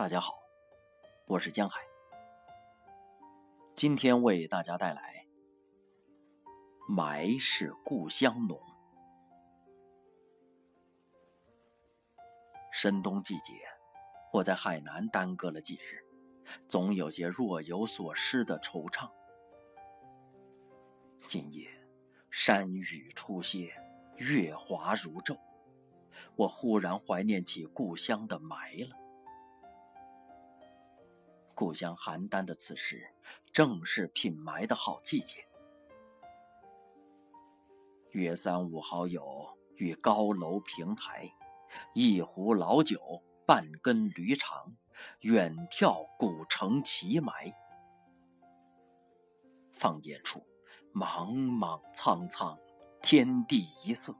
大家好，我是江海，今天为大家带来《霾是故乡浓》。深冬季节，我在海南耽搁了几日，总有些若有所失的惆怅。今夜山雨初歇，月华如昼，我忽然怀念起故乡的霾了。故乡邯郸的此时，正是品霾的好季节。约三五好友与高楼平台，一壶老酒，半根驴肠，远眺古城奇霾。放眼处，茫茫苍苍，天地一色，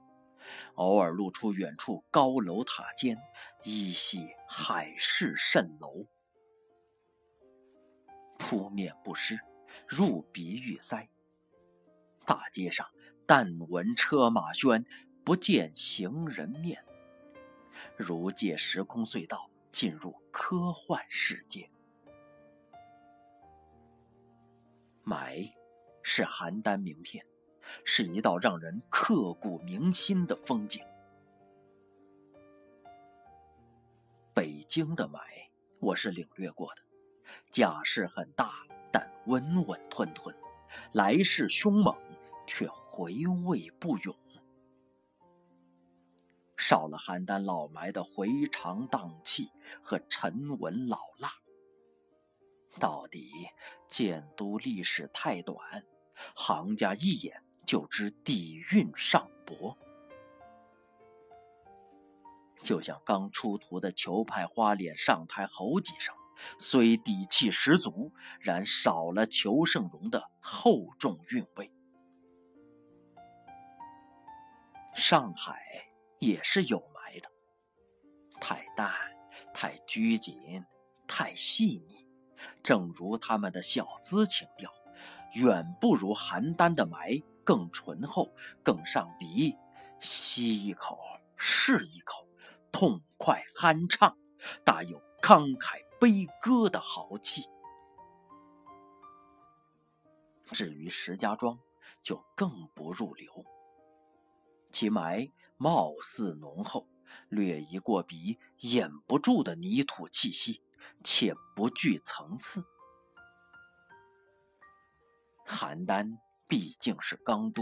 偶尔露出远处高楼塔尖，依稀海市蜃楼。扑面不湿，入鼻欲塞。大街上但闻车马喧，不见行人面。如借时空隧道，进入科幻世界。霾是邯郸名片，是一道让人刻骨铭心的风景。北京的霾，我是领略过的。架势很大，但稳稳吞吞；来势凶猛，却回味不永。少了邯郸老埋的回肠荡气和沉稳老辣。到底建都历史太短，行家一眼就知底蕴尚薄。就像刚出土的裘派花脸上台吼几声。虽底气十足，然少了裘盛戎的厚重韵味。上海也是有霾的，太淡、太拘谨、太细腻，正如他们的小资情调，远不如邯郸的霾更醇厚、更上鼻。吸一口是一口，痛快酣畅，大有慷慨。悲歌的豪气。至于石家庄，就更不入流。其霾貌似浓厚，略一过鼻，掩不住的泥土气息，且不具层次。邯郸毕竟是钢都，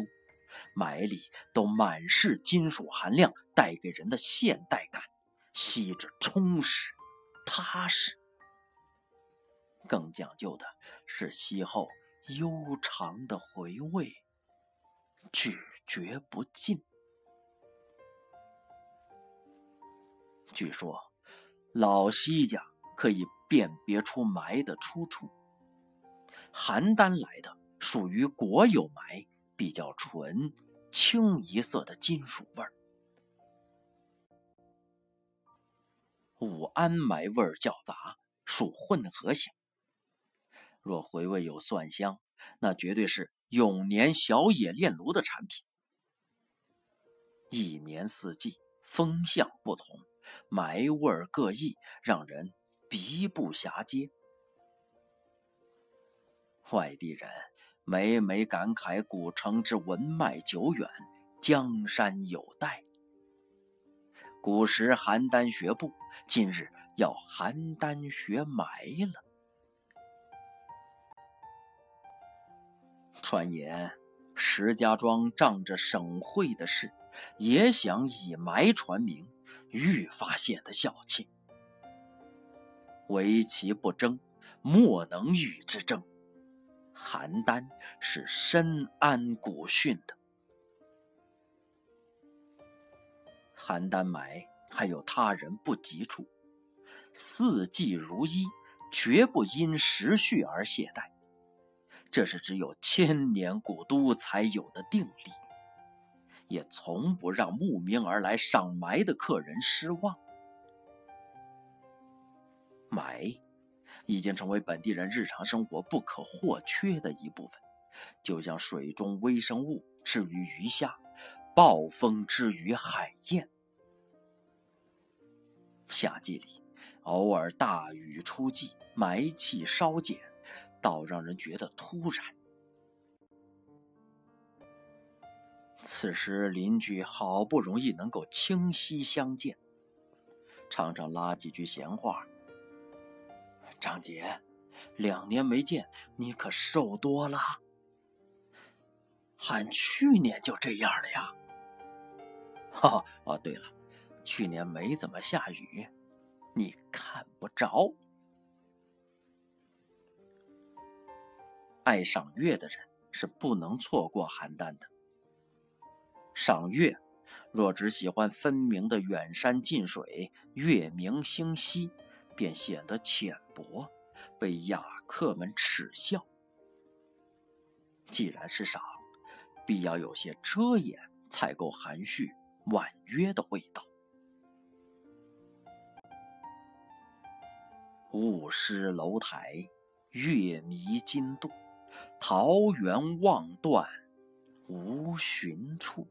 霾里都满是金属含量带给人的现代感，吸着充实、踏实。更讲究的是吸后悠长的回味，咀嚼不尽。据说老西家可以辨别出霾的出处，邯郸来的属于国有霾，比较纯清一色的金属味儿。武安霾味儿较杂，属混合型。若回味有蒜香，那绝对是永年小野炼炉的产品。一年四季风向不同，霾味各异，让人鼻不暇接。外地人每每感慨古城之文脉久远，江山有待。古时邯郸学步，今日要邯郸学埋了。传言石家庄仗着省会的事，也想以霾传名，愈发显得小气。唯其不争，莫能与之争。邯郸是深谙古训的。邯郸霾还有他人不及处，四季如一，绝不因时序而懈怠。这是只有千年古都才有的定力，也从不让慕名而来赏霾的客人失望。霾已经成为本地人日常生活不可或缺的一部分，就像水中微生物置于鱼虾，暴风之于海燕。夏季里，偶尔大雨初霁，霾气稍减，倒让人觉得突然。此时邻居好不容易能够清晰相见，常常拉几句闲话。张姐，两年没见，你可瘦多了。俺去年就这样了呀。哈哈，哦，对了，去年没怎么下雨，你看不着。爱赏月的人是不能错过邯郸的。赏月，若只喜欢分明的远山近水、月明星稀，便显得浅薄，被雅客们耻笑。既然是赏，必要有些遮掩，才够含蓄婉约的味道。雾失楼台，月迷津渡，桃源望断无寻处。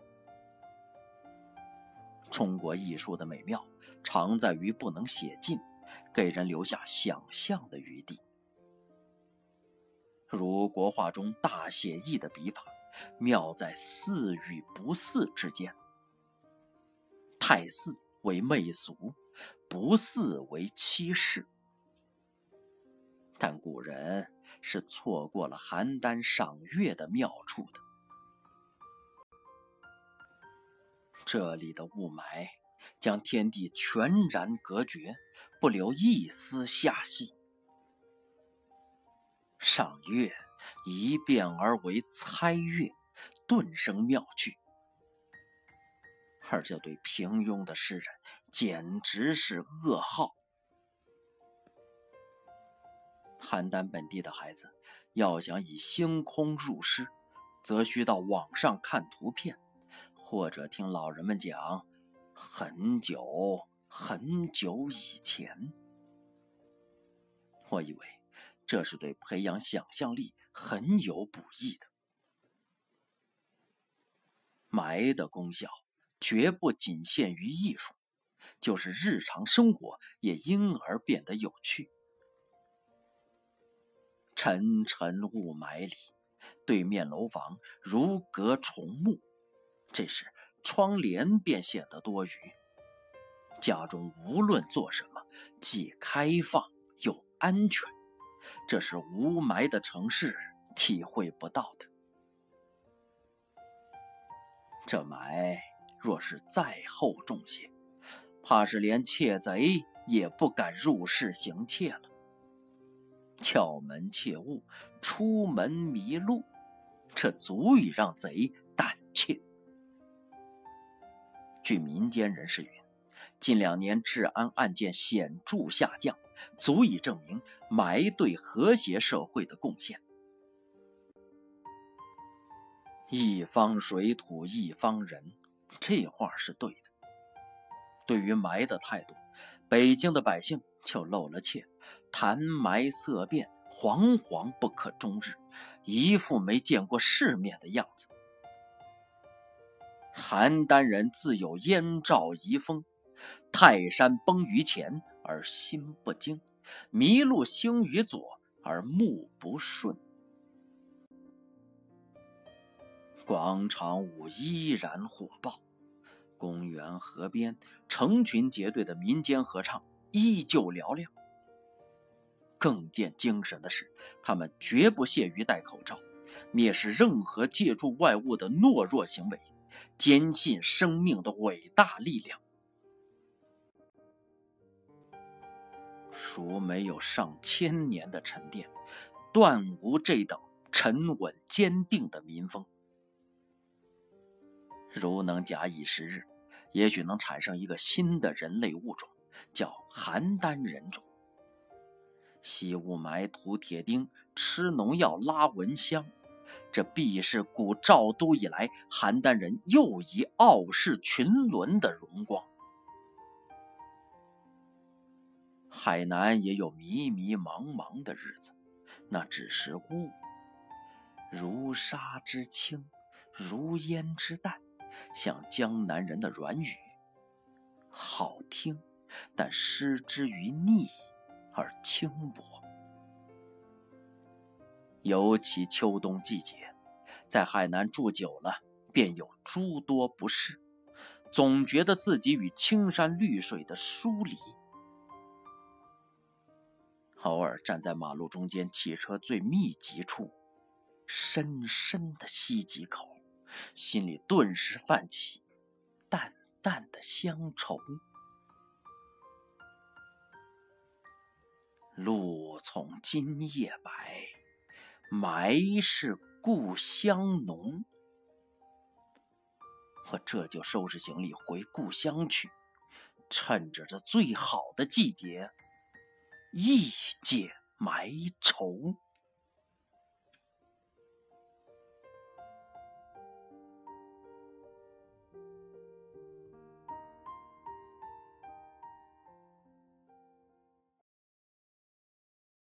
中国艺术的美妙，常在于不能写尽，给人留下想象的余地。如国画中大写意的笔法，妙在似与不似之间。太似为媚俗，不似为欺世。但古人是错过了邯郸赏月的妙处的。这里的雾霾将天地全然隔绝，不留一丝暇隙。赏月一变而为猜月，顿生妙趣。而这对平庸的诗人简直是噩耗。邯郸本地的孩子要想以星空入诗，则需到网上看图片。或者听老人们讲，很久很久以前，我以为这是对培养想象力很有补益的。埋的功效绝不仅限于艺术，就是日常生活也因而变得有趣。沉沉雾霾里，对面楼房如隔重幕。这时，窗帘便显得多余。家中无论做什么，既开放又安全，这是雾霾的城市体会不到的。这霾若是再厚重些，怕是连窃贼也不敢入室行窃了。撬门切勿，出门迷路，这足以让贼胆怯。据民间人士云，近两年治安案件显著下降，足以证明霾对和谐社会的贡献。一方水土一方人，这话是对的。对于霾的态度，北京的百姓就露了怯，谈霾色变，惶惶不可终日，一副没见过世面的样子。邯郸人自有燕赵遗风，泰山崩于前而心不惊，麋鹿兴于左而目不顺。广场舞依然火爆，公园河边成群结队的民间合唱依旧嘹亮。更见精神的是，他们绝不屑于戴口罩，蔑视任何借助外物的懦弱行为。坚信生命的伟大力量。孰没有上千年的沉淀，断无这等沉稳坚定的民风。如能假以时日，也许能产生一个新的人类物种，叫邯郸人种。吸雾霾、涂铁钉、吃农药、拉蚊香。这必是古赵都以来邯郸人又一傲视群伦的荣光。海南也有迷迷茫茫的日子，那只是雾，如沙之轻，如烟之淡，像江南人的软语，好听但失之于腻而轻薄。尤其秋冬季节，在海南住久了，便有诸多不适，总觉得自己与青山绿水的疏离。偶尔站在马路中间汽车最密集处，深深的吸几口，心里顿时泛起淡淡的乡愁。露从今夜白，埋是故乡浓。我这就收拾行李回故乡去，趁着这最好的季节。一解埋愁。